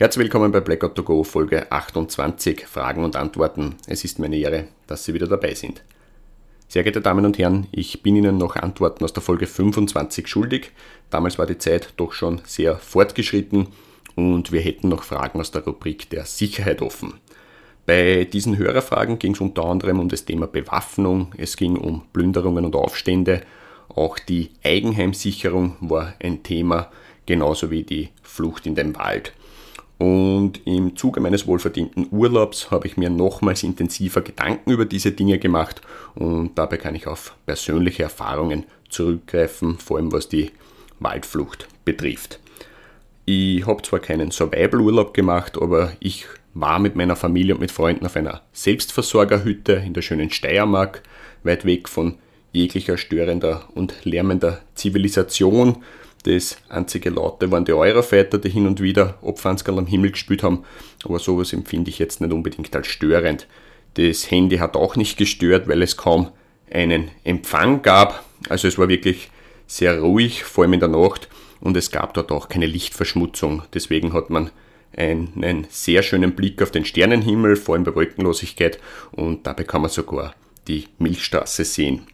Herzlich willkommen bei Blackout to Go Folge 28 Fragen und Antworten. Es ist mir eine Ehre, dass Sie wieder dabei sind. Sehr geehrte Damen und Herren, ich bin Ihnen noch Antworten aus der Folge 25 schuldig. Damals war die Zeit doch schon sehr fortgeschritten und wir hätten noch Fragen aus der Rubrik der Sicherheit offen. Bei diesen Hörerfragen ging es unter anderem um das Thema Bewaffnung, es ging um Plünderungen und Aufstände, auch die Eigenheimsicherung war ein Thema, genauso wie die Flucht in den Wald. Und im Zuge meines wohlverdienten Urlaubs habe ich mir nochmals intensiver Gedanken über diese Dinge gemacht und dabei kann ich auf persönliche Erfahrungen zurückgreifen, vor allem was die Waldflucht betrifft. Ich habe zwar keinen Survival-Urlaub gemacht, aber ich war mit meiner Familie und mit Freunden auf einer Selbstversorgerhütte in der schönen Steiermark, weit weg von jeglicher störender und lärmender Zivilisation das einzige Laute waren die Eurofighter, die hin und wieder Opfanzgerl am Himmel gespielt haben, aber sowas empfinde ich jetzt nicht unbedingt als störend. Das Handy hat auch nicht gestört, weil es kaum einen Empfang gab. Also es war wirklich sehr ruhig, vor allem in der Nacht, und es gab dort auch keine Lichtverschmutzung. Deswegen hat man einen sehr schönen Blick auf den Sternenhimmel, vor allem bei Wolkenlosigkeit, und dabei kann man sogar die Milchstraße sehen.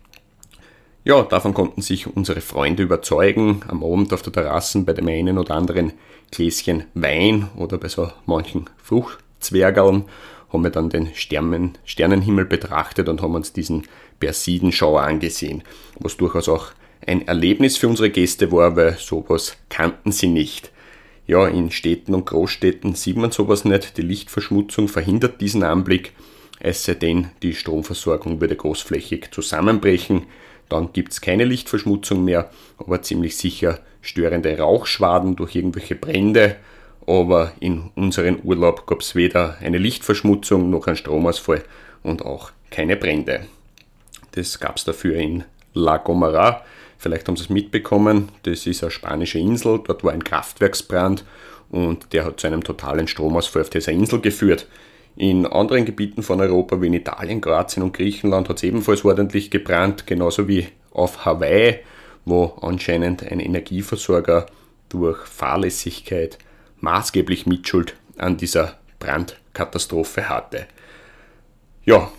Ja, davon konnten sich unsere Freunde überzeugen, am Abend auf der Terrasse bei dem einen oder anderen Gläschen Wein oder bei so manchen Fruchtzwergeln haben wir dann den Sternen, Sternenhimmel betrachtet und haben uns diesen Persidenschauer angesehen, was durchaus auch ein Erlebnis für unsere Gäste war, weil sowas kannten sie nicht. Ja, in Städten und Großstädten sieht man sowas nicht. Die Lichtverschmutzung verhindert diesen Anblick, es sei denn, die Stromversorgung würde großflächig zusammenbrechen dann gibt es keine Lichtverschmutzung mehr, aber ziemlich sicher störende Rauchschwaden durch irgendwelche Brände. Aber in unserem Urlaub gab es weder eine Lichtverschmutzung noch einen Stromausfall und auch keine Brände. Das gab es dafür in La Gomera. Vielleicht haben Sie es mitbekommen. Das ist eine spanische Insel. Dort war ein Kraftwerksbrand und der hat zu einem totalen Stromausfall auf dieser Insel geführt. In anderen Gebieten von Europa wie in Italien, Kroatien und Griechenland hat es ebenfalls ordentlich gebrannt, genauso wie auf Hawaii, wo anscheinend ein Energieversorger durch Fahrlässigkeit maßgeblich Mitschuld an dieser Brandkatastrophe hatte. Ja,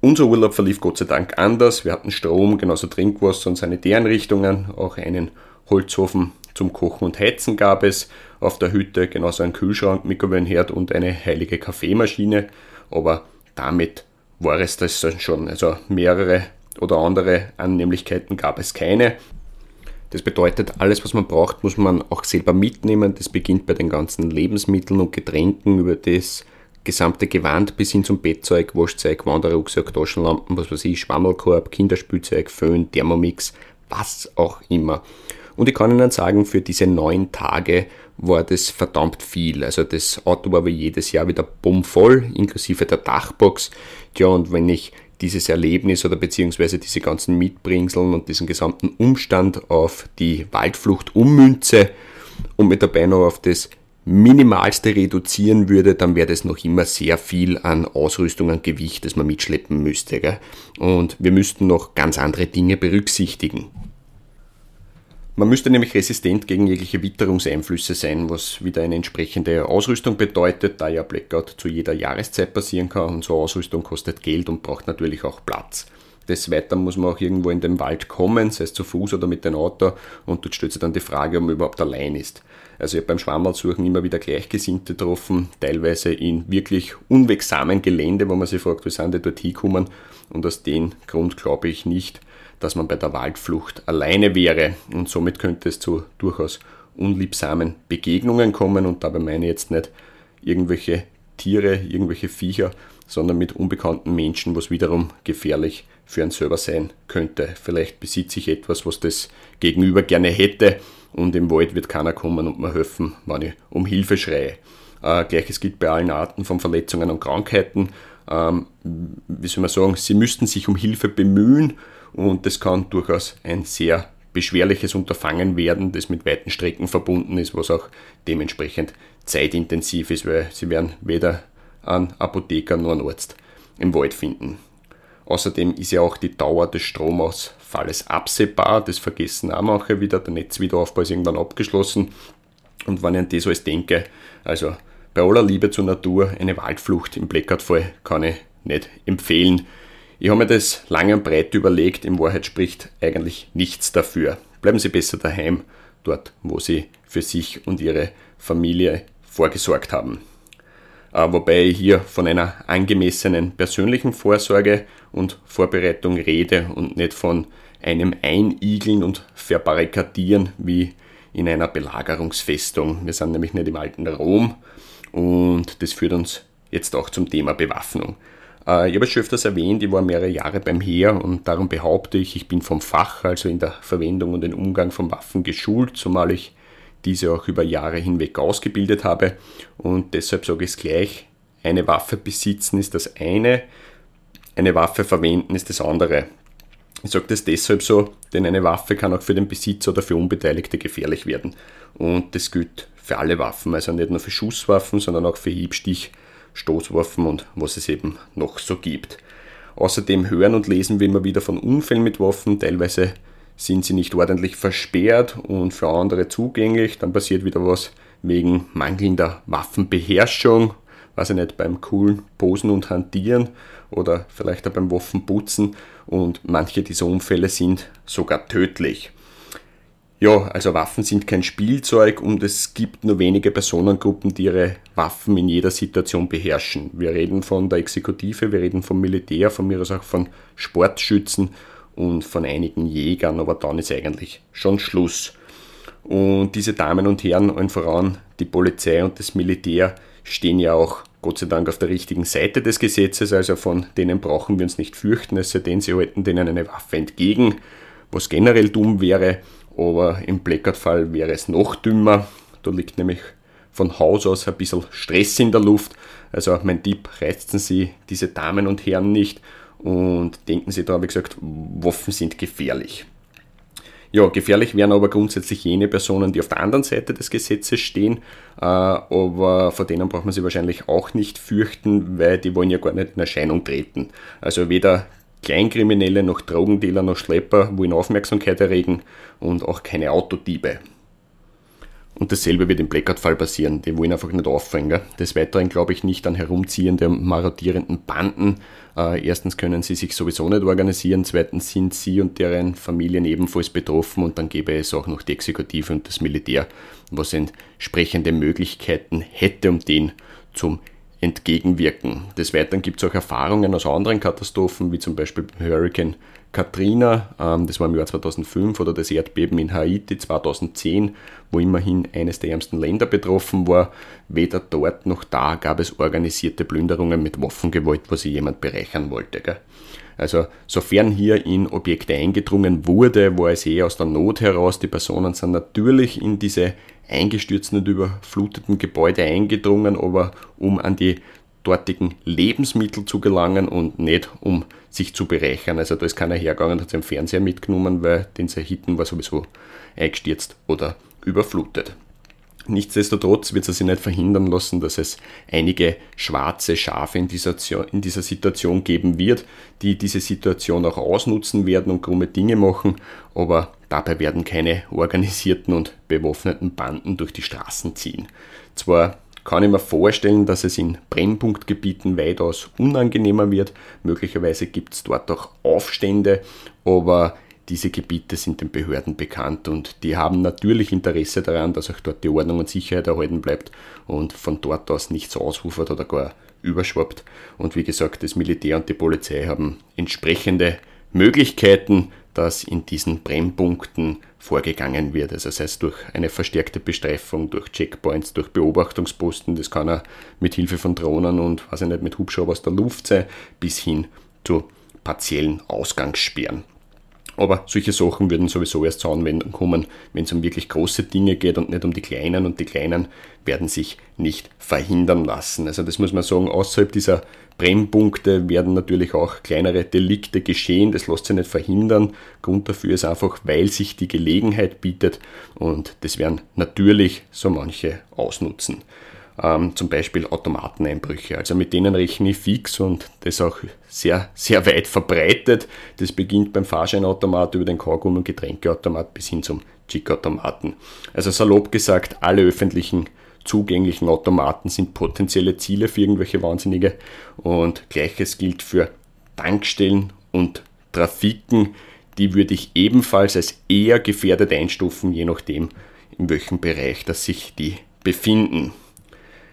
unser Urlaub verlief Gott sei Dank anders. Wir hatten Strom, genauso Trinkwasser und Sanitäreinrichtungen, auch einen Holzofen zum Kochen und Heizen gab es auf der Hütte, genauso ein Kühlschrank, Mikrowellenherd und eine heilige Kaffeemaschine. Aber damit war es das schon. Also mehrere oder andere Annehmlichkeiten gab es keine. Das bedeutet, alles, was man braucht, muss man auch selber mitnehmen. Das beginnt bei den ganzen Lebensmitteln und Getränken über das gesamte Gewand bis hin zum Bettzeug, Waschzeug, Wanderrucksack, Taschenlampen, was weiß ich, Schwammelkorb, Kinderspielzeug, Föhn, Thermomix, was auch immer. Und ich kann Ihnen sagen, für diese neun Tage war das verdammt viel. Also das Auto war wie jedes Jahr wieder bummvoll, inklusive der Dachbox. Tja, und wenn ich dieses Erlebnis oder beziehungsweise diese ganzen Mitbringseln und diesen gesamten Umstand auf die Waldflucht ummünze und mit dabei noch auf das Minimalste reduzieren würde, dann wäre das noch immer sehr viel an Ausrüstung, an Gewicht, das man mitschleppen müsste. Gell? Und wir müssten noch ganz andere Dinge berücksichtigen. Man müsste nämlich resistent gegen jegliche Witterungseinflüsse sein, was wieder eine entsprechende Ausrüstung bedeutet, da ja Blackout zu jeder Jahreszeit passieren kann und so Ausrüstung kostet Geld und braucht natürlich auch Platz. Des Weiteren muss man auch irgendwo in den Wald kommen, sei es zu Fuß oder mit dem Auto, und dort stellt sich dann die Frage, ob man überhaupt allein ist. Also ich habe beim Schwammersuchen immer wieder Gleichgesinnte getroffen, teilweise in wirklich unwegsamen Gelände, wo man sich fragt, wie sind die dort hinkommen, und aus dem Grund glaube ich nicht, dass man bei der Waldflucht alleine wäre und somit könnte es zu durchaus unliebsamen Begegnungen kommen und dabei meine ich jetzt nicht irgendwelche Tiere, irgendwelche Viecher, sondern mit unbekannten Menschen, was wiederum gefährlich für einen selber sein könnte. Vielleicht besitze ich etwas, was das Gegenüber gerne hätte und im Wald wird keiner kommen und mir helfen, wenn ich um Hilfe schreie. Äh, Gleiches gilt bei allen Arten von Verletzungen und Krankheiten. ähm, wie soll man sagen, sie müssten sich um Hilfe bemühen und das kann durchaus ein sehr beschwerliches Unterfangen werden, das mit weiten Strecken verbunden ist, was auch dementsprechend zeitintensiv ist, weil sie werden weder einen Apotheker noch einen Arzt im Wald finden. Außerdem ist ja auch die Dauer des Stromausfalles absehbar. Das vergessen auch manche wieder. Der Netzwiederaufbau ist irgendwann abgeschlossen. Und wenn ich an das alles denke, also bei aller Liebe zur Natur, eine Waldflucht im Blackout-Fall kann ich nicht empfehlen. Ich habe mir das lange und breit überlegt. In Wahrheit spricht eigentlich nichts dafür. Bleiben Sie besser daheim, dort, wo Sie für sich und Ihre Familie vorgesorgt haben. Äh, wobei ich hier von einer angemessenen persönlichen Vorsorge und Vorbereitung rede und nicht von einem Einigeln und Verbarrikadieren wie in einer Belagerungsfestung. Wir sind nämlich nicht im alten Rom und das führt uns jetzt auch zum Thema Bewaffnung. Äh, ich habe es schon öfters erwähnt, ich war mehrere Jahre beim Heer und darum behaupte ich, ich bin vom Fach, also in der Verwendung und den Umgang von Waffen geschult, zumal ich diese auch über Jahre hinweg ausgebildet habe. Und deshalb sage ich es gleich, eine Waffe besitzen ist das eine, eine Waffe verwenden ist das andere. Ich sage das deshalb so, denn eine Waffe kann auch für den Besitzer oder für Unbeteiligte gefährlich werden. Und das gilt für alle Waffen, also nicht nur für Schusswaffen, sondern auch für Hiebstich, Stoßwaffen und was es eben noch so gibt. Außerdem hören und lesen wir immer wieder von Unfällen mit Waffen, teilweise sind sie nicht ordentlich versperrt und für andere zugänglich. Dann passiert wieder was wegen mangelnder Waffenbeherrschung, weiß ich nicht, beim coolen Posen und Hantieren oder vielleicht auch beim Waffenputzen. Und manche dieser Unfälle sind sogar tödlich. Ja, also Waffen sind kein Spielzeug und es gibt nur wenige Personengruppen, die ihre Waffen in jeder Situation beherrschen. Wir reden von der Exekutive, wir reden vom Militär, von mir aus auch von Sportschützen und von einigen Jägern, aber dann ist eigentlich schon Schluss. Und diese Damen und Herren, allen voran die Polizei und das Militär, stehen ja auch Gott sei Dank auf der richtigen Seite des Gesetzes, also von denen brauchen wir uns nicht fürchten, es sei denn, sie halten denen eine Waffe entgegen, was generell dumm wäre, aber im Blackout-Fall wäre es noch dümmer. Da liegt nämlich von Haus aus ein bisschen Stress in der Luft. Also mein Tipp, reizen Sie diese Damen und Herren nicht und denken Sie da, wie gesagt, Waffen sind gefährlich. Ja, gefährlich wären aber grundsätzlich jene Personen, die auf der anderen Seite des Gesetzes stehen, äh, aber vor denen braucht man sich wahrscheinlich auch nicht fürchten, weil die wollen ja gar nicht in Erscheinung treten. Also weder Kleinkriminelle noch Drogendealer noch Schlepper wollen Aufmerksamkeit erregen und auch keine Autodiebe. Und dasselbe wird im Blackout-Fall passieren. Die wollen einfach nicht auffallen. Gell? Des Weiteren glaube ich nicht an herumziehende marodierenden Banden. Äh, erstens können sie sich sowieso nicht organisieren. Zweitens sind sie und deren Familien ebenfalls betroffen. Und dann gäbe es auch noch die Exekutive und das Militär, was entsprechende Möglichkeiten hätte, um den zum entgegenwirken. Des Weiteren gibt es auch Erfahrungen aus anderen Katastrophen, wie zum Beispiel Hurricane Katrina, ähm, das war im Jahr 2005, oder das Erdbeben in Haiti 2010, wo immerhin eines der ärmsten Länder betroffen war. Weder dort noch da gab es organisierte Plünderungen mit Waffengewalt, wo sich jemand bereichern wollte. Gell? Also sofern hier in Objekte eingedrungen wurde, war es eher aus der Not heraus. Die Personen sind natürlich in diese eingestürzten und überfluteten Gebäude eingedrungen, aber um an die dortigen Lebensmittel zu gelangen und nicht um sich zu bereichern. Also da ist keiner hergegangen, hat seinen Fernseher mitgenommen, weil den Sahiten war sowieso eingestürzt oder überflutet. Nichtsdestotrotz wird es sich nicht verhindern lassen, dass es einige schwarze Schafe in dieser, in dieser Situation geben wird, die diese Situation auch ausnutzen werden und krumme Dinge machen, aber dabei werden keine organisierten und bewaffneten Banden durch die Straßen ziehen. Zwar kann ich mir vorstellen, dass es in Brennpunktgebieten weitaus unangenehmer wird. Möglicherweise gibt es dort auch Aufstände, aber diese Gebiete sind den Behörden bekannt und die haben natürlich Interesse daran, dass auch dort die Ordnung und Sicherheit erhalten bleibt und von dort aus nichts ausufert oder gar überschwappt. Und wie gesagt, das Militär und die Polizei haben entsprechende Möglichkeiten, dass in diesen Brennpunkten vorgegangen wird. Also sei es durch eine verstärkte Bestreifung, durch Checkpoints, durch Beobachtungsposten, das kann auch mit Hilfe von Drohnen und ich nicht, mit Hubschrauber aus der Luft sein, bis hin zu partiellen Ausgangssperren. Aber solche Sachen würden sowieso erst zur Anwendung kommen, wenn es um wirklich große Dinge geht und nicht um die kleinen. Und die kleinen werden sich nicht verhindern lassen. Also das muss man sagen, außerhalb dieser Brennpunkte werden natürlich auch kleinere Delikte geschehen. Das lässt sich nicht verhindern. Grund dafür ist einfach, weil sich die Gelegenheit bietet. Und das werden natürlich so manche ausnutzen ähm, zum Beispiel Automateneinbrüche. Also mit denen rechne ich fix und das auch sehr, sehr weit verbreitet. Das beginnt beim Fahrscheinautomat über den Kaugummi- und Getränkeautomat bis hin zum Chick-Automaten. Also salopp gesagt, alle öffentlichen zugänglichen Automaten sind potenzielle Ziele für irgendwelche Wahnsinnige und gleiches gilt für Tankstellen und Trafiken. Die würde ich ebenfalls als eher gefährdet einstufen, je nachdem, in welchem Bereich das sich die befinden.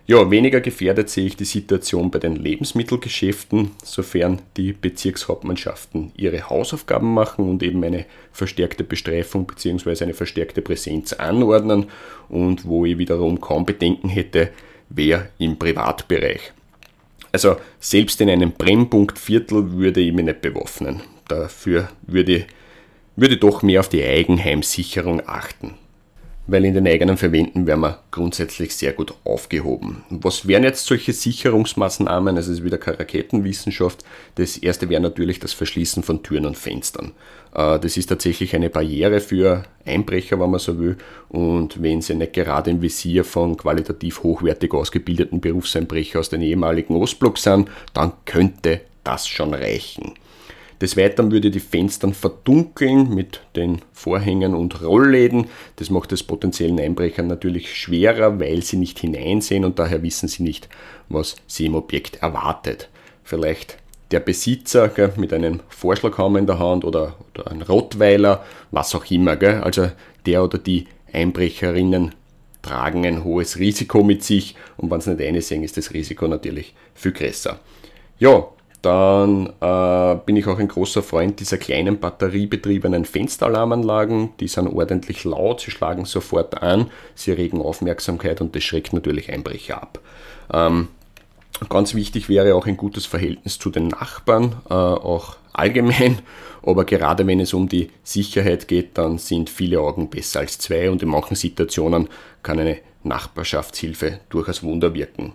Ja, weniger gefährdet sehe ich die Situation bei den Lebensmittelgeschäften, sofern die Bezirkshauptmannschaften ihre Hausaufgaben machen und eben eine verstärkte Bestreifung bzw. eine verstärkte Präsenz anordnen und wo ich wiederum kaum Bedenken hätte, wer im Privatbereich. Also selbst in einem Brennpunktviertel würde ich mich nicht bewaffnen. Dafür würde, würde doch mehr auf die Eigenheimsicherung achten weil in den eigenen Verwenden wären wir grundsätzlich sehr gut aufgehoben. Was wären jetzt solche Sicherungsmaßnahmen? Es ist wieder keine Raketenwissenschaft. Das erste wäre natürlich das Verschließen von Türen und Fenstern. Äh, das ist tatsächlich eine Barriere für Einbrecher, wenn man so will. Und wenn sie nicht gerade im Visier von qualitativ hochwertig ausgebildeten Berufseinbrechern aus den ehemaligen Ostblock sind, dann könnte das schon reichen. Des Weiteren würde die Fenster verdunkeln mit den Vorhängen und Rollläden. Das macht es potenziellen Einbrechern natürlich schwerer, weil sie nicht hineinsehen und daher wissen sie nicht, was sie im Objekt erwartet. Vielleicht der Besitzer gell, mit einem Vorschlaghammer in der Hand oder, oder ein Rottweiler, was auch immer. Gell. Also der oder die Einbrecherinnen tragen ein hohes Risiko mit sich und wenn sie nicht einsehen, ist das Risiko natürlich viel größer. Ja, dann äh, bin ich auch ein großer Freund dieser kleinen batteriebetriebenen Fensteralarmanlagen. Die sind ordentlich laut, sie schlagen sofort an, sie regen Aufmerksamkeit und das schreckt natürlich Einbrecher ab. Ähm, ganz wichtig wäre auch ein gutes Verhältnis zu den Nachbarn, äh, auch allgemein. Aber gerade wenn es um die Sicherheit geht, dann sind viele Augen besser als zwei und in manchen Situationen kann eine Nachbarschaftshilfe durchaus Wunder wirken.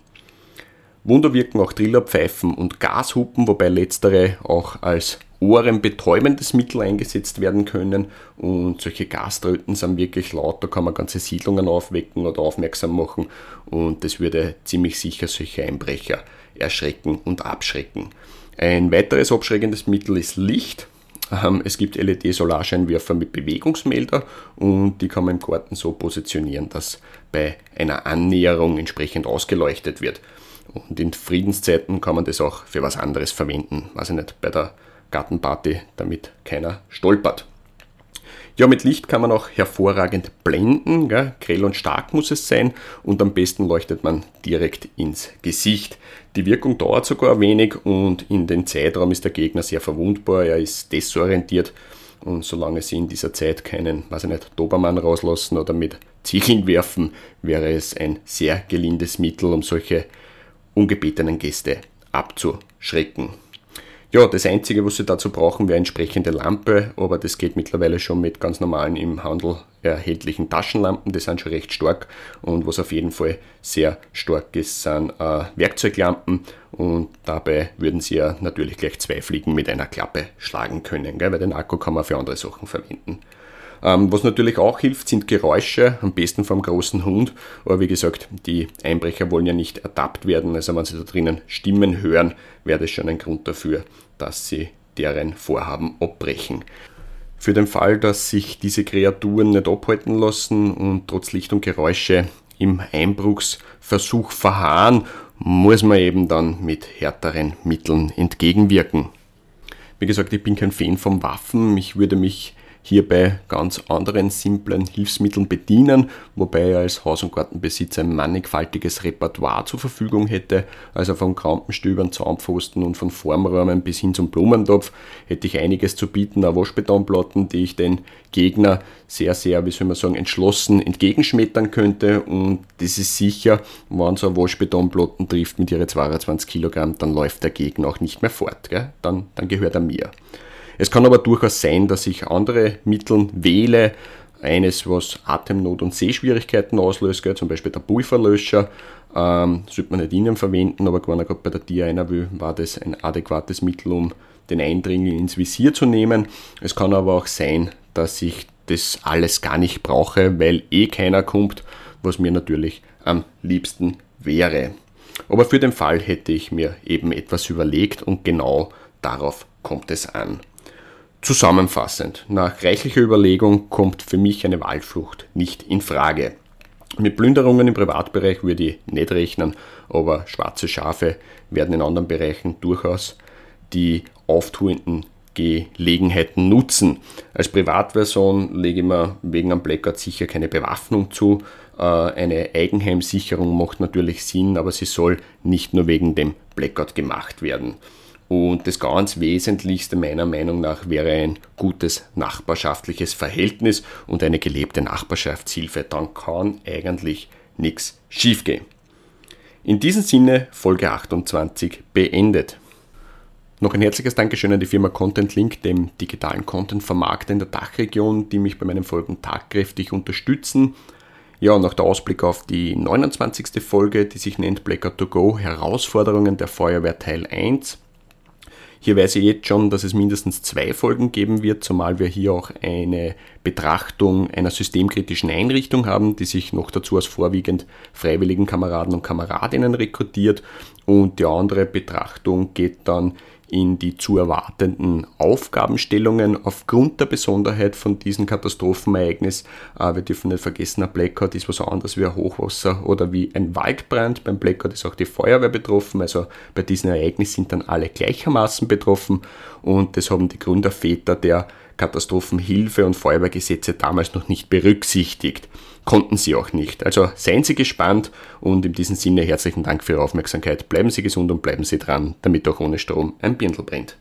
Wunder wirken auch Trillerpfeifen und Gashupen, wobei letztere auch als ohrenbetäubendes Mittel eingesetzt werden können. Und solche Gaströten sind wirklich laut, da kann man ganze Siedlungen aufwecken oder aufmerksam machen. Und das würde ziemlich sicher solche Einbrecher erschrecken und abschrecken. Ein weiteres abschreckendes Mittel ist Licht. Ähm, es gibt LED-Solarscheinwerfer mit Bewegungsmelder und die kann man im Garten so positionieren, dass bei einer Annäherung entsprechend ausgeleuchtet wird. Und in Friedenszeiten kann man das auch für was anderes verwenden. Weiß ich nicht, bei der Gartenparty, damit keiner stolpert. Ja, mit Licht kann man auch hervorragend blenden. Gell? Grell und stark muss es sein und am besten leuchtet man direkt ins Gesicht. Die Wirkung dauert sogar wenig und in den Zeitraum ist der Gegner sehr verwundbar. Er ist desorientiert und solange sie in dieser Zeit keinen, weiß ich nicht, Dobermann rauslassen oder mit Ziegeln werfen, wäre es ein sehr gelindes Mittel, um solche ungebetenen Gäste abzuschrecken. Ja, das Einzige, was Sie dazu brauchen, wäre entsprechende Lampe, aber das geht mittlerweile schon mit ganz normalen im Handel erhältlichen Taschenlampen, die sind schon recht stark und was auf jeden Fall sehr stark ist, sind äh, Werkzeuglampen und dabei würden Sie ja natürlich gleich zwei Fliegen mit einer Klappe schlagen können, gell? weil den Akku kann man für andere Sachen verwenden. Ähm, was natürlich auch hilft, sind Geräusche, am besten vom großen Hund. Aber wie gesagt, die Einbrecher wollen ja nicht ertappt werden. Also wenn sie da drinnen Stimmen hören, wäre das schon ein Grund dafür, dass sie deren Vorhaben abbrechen. Für den Fall, dass sich diese Kreaturen nicht abhalten lassen und trotz Licht und Geräusche im Einbruchsversuch verharren, muss man eben dann mit härteren Mitteln entgegenwirken. Wie gesagt, ich bin kein Fan von Waffen. Ich würde mich hierbei ganz anderen simplen Hilfsmitteln bedienen, wobei er als Haus- und Gartenbesitzer ein mannigfaltiges Repertoire zur Verfügung hätte, also von Krampenstübern, Zaunpfosten und von Formräumen bis hin zum Blumentopf hätte ich einiges zu bieten, auch Waschbetonplatten, die ich den Gegner sehr, sehr, wie soll man sagen, entschlossen entgegenschmettern könnte und das ist sicher, wenn so ein Waschbetonplatten trifft mit ihren 22 Kilogramm, dann läuft der Gegner auch nicht mehr fort, gell? Dann, dann gehört er mir. Es kann aber durchaus sein, dass ich andere Mittel wähle, eines, was Atemnot und Sehschwierigkeiten auslöst, zum Beispiel der Pulverlöscher, ähm, sollte man nicht innen verwenden, aber wenn er gerade bei der Tier einer will, war das ein adäquates Mittel, um den Eindringling ins Visier zu nehmen. Es kann aber auch sein, dass ich das alles gar nicht brauche, weil eh keiner kommt, was mir natürlich am liebsten wäre. Aber für den Fall hätte ich mir eben etwas überlegt und genau darauf kommt es an. Zusammenfassend, nach reichlicher Überlegung kommt für mich eine Wahlflucht nicht in Frage. Mit Plünderungen im Privatbereich würde ich nicht rechnen, aber schwarze Schafe werden in anderen Bereichen durchaus die auftuenden Gelegenheiten nutzen. Als Privatversion lege ich mir wegen am Blackout sicher keine Bewaffnung zu. Äh, eine Eigenheimsicherung macht natürlich Sinn, aber sie soll nicht nur wegen dem Blackout gemacht werden. Und das ganz Wesentlichste meiner Meinung nach wäre ein gutes nachbarschaftliches Verhältnis und eine gelebte Nachbarschaftshilfe. Dann kann eigentlich nichts schiefgehen. In diesem Sinne Folge 28 beendet. Noch ein herzliches Dankeschön an die Firma Content Link, dem digitalen Content-Vermarkter in der Dachregion, die mich bei meinen Folgen tagkräftig unterstützen. Ja, und noch der Ausblick auf die 29. Folge, die sich nennt Blackout to Go Herausforderungen der Feuerwehr Teil 1. Hier weiß ich jetzt schon, dass es mindestens zwei Folgen geben wird, zumal wir hier auch eine Betrachtung einer systemkritischen Einrichtung haben, die sich noch dazu aus vorwiegend freiwilligen Kameraden und Kameradinnen rekrutiert. Und die andere Betrachtung geht dann in die zu erwartenden Aufgabenstellungen aufgrund der Besonderheit von diesem Katastrophenereignis. Äh, wir dürfen nicht vergessen, ein Blackout ist was anderes wie ein Hochwasser oder wie ein Waldbrand. Beim Blackout ist auch die Feuerwehr betroffen, also bei diesem Ereignis sind dann alle gleichermaßen betroffen und das haben die Gründerväter der Katastrophenhilfe und Feuerwehrgesetze damals noch nicht berücksichtigt. Konnten sie auch nicht. Also seien Sie gespannt und in diesem Sinne herzlichen Dank für Ihre Aufmerksamkeit. Bleiben Sie gesund und bleiben Sie dran, damit auch ohne Strom ein Birndl brennt.